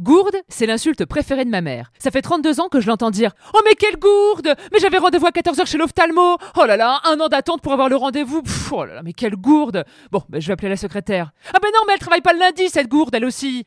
Gourde, c'est l'insulte préférée de ma mère. Ça fait 32 ans que je l'entends dire. Oh, mais quelle gourde! Mais j'avais rendez-vous à 14h chez l'ophtalmo. Oh là là, un an d'attente pour avoir le rendez-vous. Oh là là, mais quelle gourde! Bon, ben, je vais appeler la secrétaire. Ah, ben non, mais elle travaille pas le lundi, cette gourde, elle aussi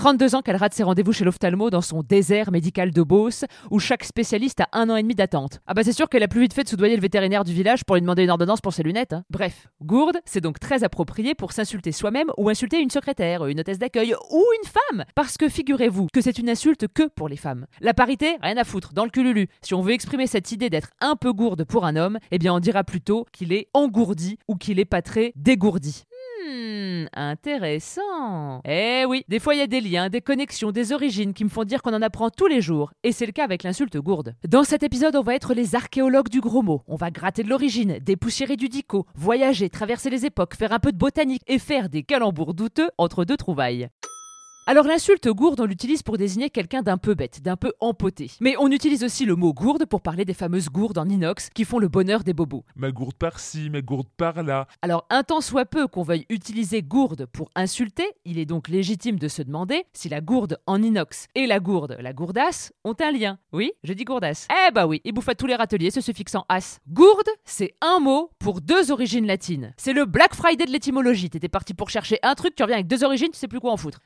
32 ans qu'elle rate ses rendez-vous chez l'ophtalmo dans son désert médical de Beauce, où chaque spécialiste a un an et demi d'attente. Ah bah c'est sûr qu'elle a plus vite fait de soudoyer le vétérinaire du village pour lui demander une ordonnance pour ses lunettes. hein. Bref, gourde, c'est donc très approprié pour s'insulter soi-même ou insulter une secrétaire, une hôtesse d'accueil ou une femme. Parce que figurez-vous que c'est une insulte que pour les femmes. La parité, rien à foutre, dans le cululu. Si on veut exprimer cette idée d'être un peu gourde pour un homme, eh bien on dira plutôt qu'il est engourdi ou qu'il est pas très dégourdi. Hmm, intéressant. Eh oui, des fois il y a des liens, des connexions, des origines qui me font dire qu'on en apprend tous les jours. Et c'est le cas avec l'insulte gourde. Dans cet épisode, on va être les archéologues du gros mot. On va gratter de l'origine, dépoussiérer du dico, voyager, traverser les époques, faire un peu de botanique et faire des calembours douteux entre deux trouvailles. Alors l'insulte gourde, on l'utilise pour désigner quelqu'un d'un peu bête, d'un peu empoté. Mais on utilise aussi le mot gourde pour parler des fameuses gourdes en inox qui font le bonheur des bobos. Ma gourde par-ci, ma gourde par-là. Alors, un temps soit peu qu'on veuille utiliser gourde pour insulter, il est donc légitime de se demander si la gourde en inox et la gourde, la gourdasse, ont un lien. Oui, je dis gourdasse. Eh bah oui, il bouffe à tous les râteliers ce suffixe en as. Gourde, c'est un mot pour deux origines latines. C'est le Black Friday de l'étymologie. T'étais parti pour chercher un truc, tu reviens avec deux origines, tu sais plus quoi en foutre.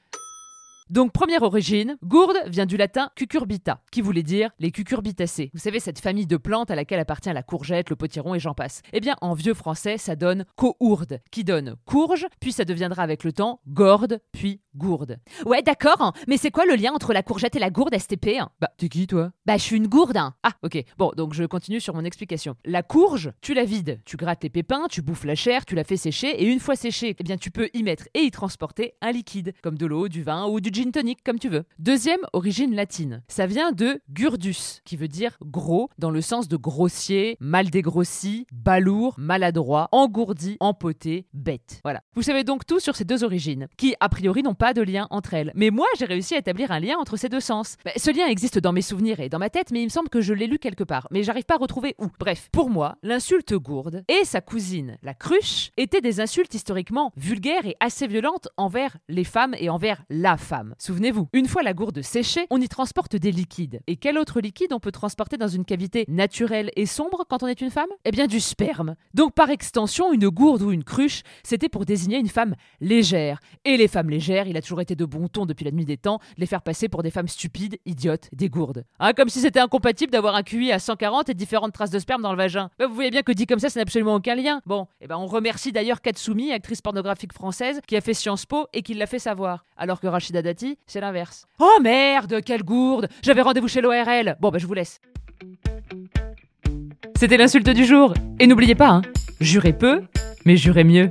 Donc première origine, gourde vient du latin cucurbita, qui voulait dire les cucurbitacées. Vous savez cette famille de plantes à laquelle appartient la courgette, le potiron et j'en passe. Eh bien en vieux français, ça donne courde, qui donne courge, puis ça deviendra avec le temps gorde, puis gourde. Ouais d'accord, hein, mais c'est quoi le lien entre la courgette et la gourde STP hein? Bah t'es qui toi? Bah je suis une gourde. hein. Ah ok, bon donc je continue sur mon explication. La courge, tu la vides, tu grattes les pépins, tu bouffes la chair, tu la fais sécher et une fois séchée, eh bien tu peux y mettre et y transporter un liquide, comme de l'eau, du vin ou du gin tonic comme tu veux. Deuxième origine latine, ça vient de gurdus, qui veut dire gros dans le sens de grossier, mal dégrossi, balourd, maladroit, engourdi, empoté, bête. Voilà. Vous savez donc tout sur ces deux origines, qui a priori n'ont pas de lien entre elles. Mais moi j'ai réussi à établir un lien entre ces deux sens. Bah, ce lien existe dans mes souvenirs et dans ma tête, mais il me semble que je l'ai lu quelque part, mais j'arrive pas à retrouver où. Bref, pour moi, l'insulte gourde et sa cousine, la cruche, étaient des insultes historiquement vulgaires et assez violentes envers les femmes et envers la femme. Souvenez-vous, une fois la gourde séchée, on y transporte des liquides. Et quel autre liquide on peut transporter dans une cavité naturelle et sombre quand on est une femme? Eh bien du sperme. Donc par extension, une gourde ou une cruche, c'était pour désigner une femme légère. Et les femmes légères, il a toujours été de bon ton depuis la nuit des temps les faire passer pour des femmes stupides, idiotes, des gourdes. Hein, comme si c'était incompatible d'avoir un QI à 140 et différentes traces de sperme dans le vagin. Bah, vous voyez bien que dit comme ça, ça n'a absolument aucun lien. Bon, et ben on remercie d'ailleurs Katsumi, actrice pornographique française, qui a fait Sciences Po et qui l'a fait savoir. Alors que Rachida Dati, c'est l'inverse. Oh merde, quelle gourde J'avais rendez-vous chez l'ORL. Bon bah je vous laisse. C'était l'insulte du jour. Et n'oubliez pas, hein, jurez peu, mais jurez mieux.